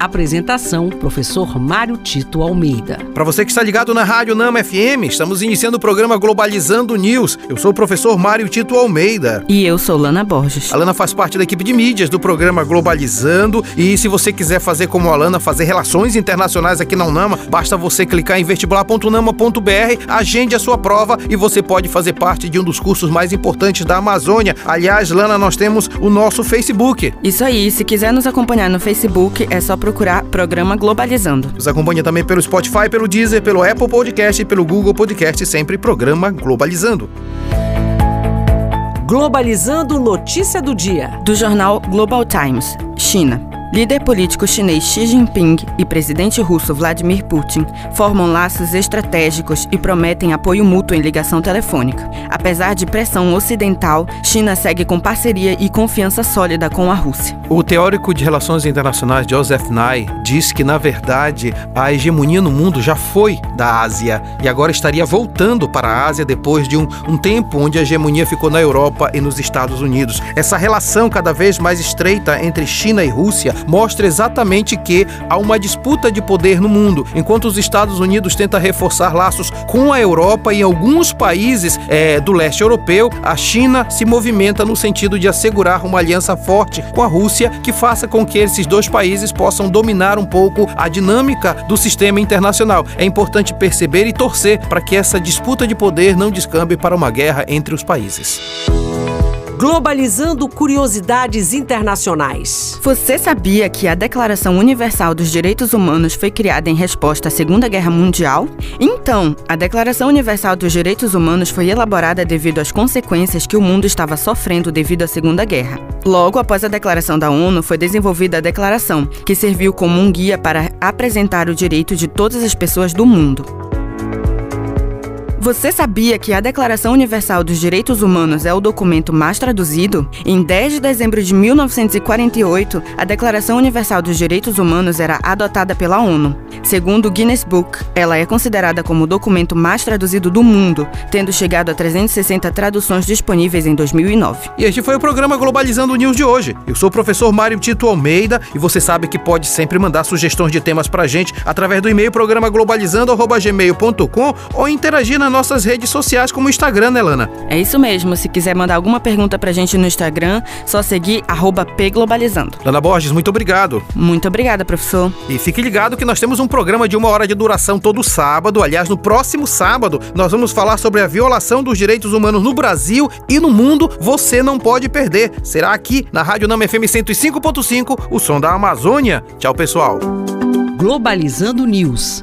Apresentação: Professor Mário Tito Almeida. Para você que está ligado na Rádio Nama FM, estamos iniciando o programa Globalizando News. Eu sou o professor Mário Tito Almeida. E eu sou Lana Borges. A Lana faz parte da equipe de mídias do programa Globalizando. E se você quiser fazer como a Lana, fazer relações internacionais aqui na Unama, basta você clicar em vestibular.unama.br, agende a sua prova e você pode fazer parte de um dos cursos mais importantes da Amazônia. Aliás, Lana, nós temos o nosso Facebook. Isso aí, se quiser nos acompanhar no Facebook, é só procurar Programa Globalizando. Nos acompanha também pelo Spotify, pelo Deezer, pelo Apple Podcast e pelo Google Podcast, sempre Programa Globalizando. Globalizando notícia do dia. Do jornal Global Times, China. Líder político chinês Xi Jinping e presidente russo Vladimir Putin formam laços estratégicos e prometem apoio mútuo em ligação telefônica. Apesar de pressão ocidental, China segue com parceria e confiança sólida com a Rússia. O teórico de relações internacionais Joseph Nye diz que, na verdade, a hegemonia no mundo já foi da Ásia e agora estaria voltando para a Ásia depois de um, um tempo onde a hegemonia ficou na Europa e nos Estados Unidos. Essa relação cada vez mais estreita entre China e Rússia mostra exatamente que há uma disputa de poder no mundo. Enquanto os Estados Unidos tentam reforçar laços com a Europa e alguns países é, do leste europeu, a China se movimenta no sentido de assegurar uma aliança forte com a Rússia que faça com que esses dois países possam dominar um pouco a dinâmica do sistema internacional. É importante perceber e torcer para que essa disputa de poder não descambe para uma guerra entre os países. Globalizando curiosidades internacionais. Você sabia que a Declaração Universal dos Direitos Humanos foi criada em resposta à Segunda Guerra Mundial? Então, a Declaração Universal dos Direitos Humanos foi elaborada devido às consequências que o mundo estava sofrendo devido à Segunda Guerra. Logo após a declaração da ONU, foi desenvolvida a declaração, que serviu como um guia para apresentar o direito de todas as pessoas do mundo. Você sabia que a Declaração Universal dos Direitos Humanos é o documento mais traduzido? Em 10 de dezembro de 1948, a Declaração Universal dos Direitos Humanos era adotada pela ONU. Segundo o Guinness Book, ela é considerada como o documento mais traduzido do mundo, tendo chegado a 360 traduções disponíveis em 2009. E este foi o programa Globalizando News de hoje. Eu sou o professor Mário Tito Almeida e você sabe que pode sempre mandar sugestões de temas pra gente através do e-mail programa globalizando@gmail.com ou interagir nas nossas redes sociais como o Instagram, né, Lana? É isso mesmo. Se quiser mandar alguma pergunta pra gente no Instagram, só seguir pglobalizando. Lana Borges, muito obrigado. Muito obrigada, professor. E fique ligado que nós temos um programa de uma hora de duração todo sábado. Aliás, no próximo sábado, nós vamos falar sobre a violação dos direitos humanos no Brasil e no mundo. Você não pode perder. Será aqui na Rádio Nama FM 105.5, o som da Amazônia. Tchau, pessoal. Globalizando News.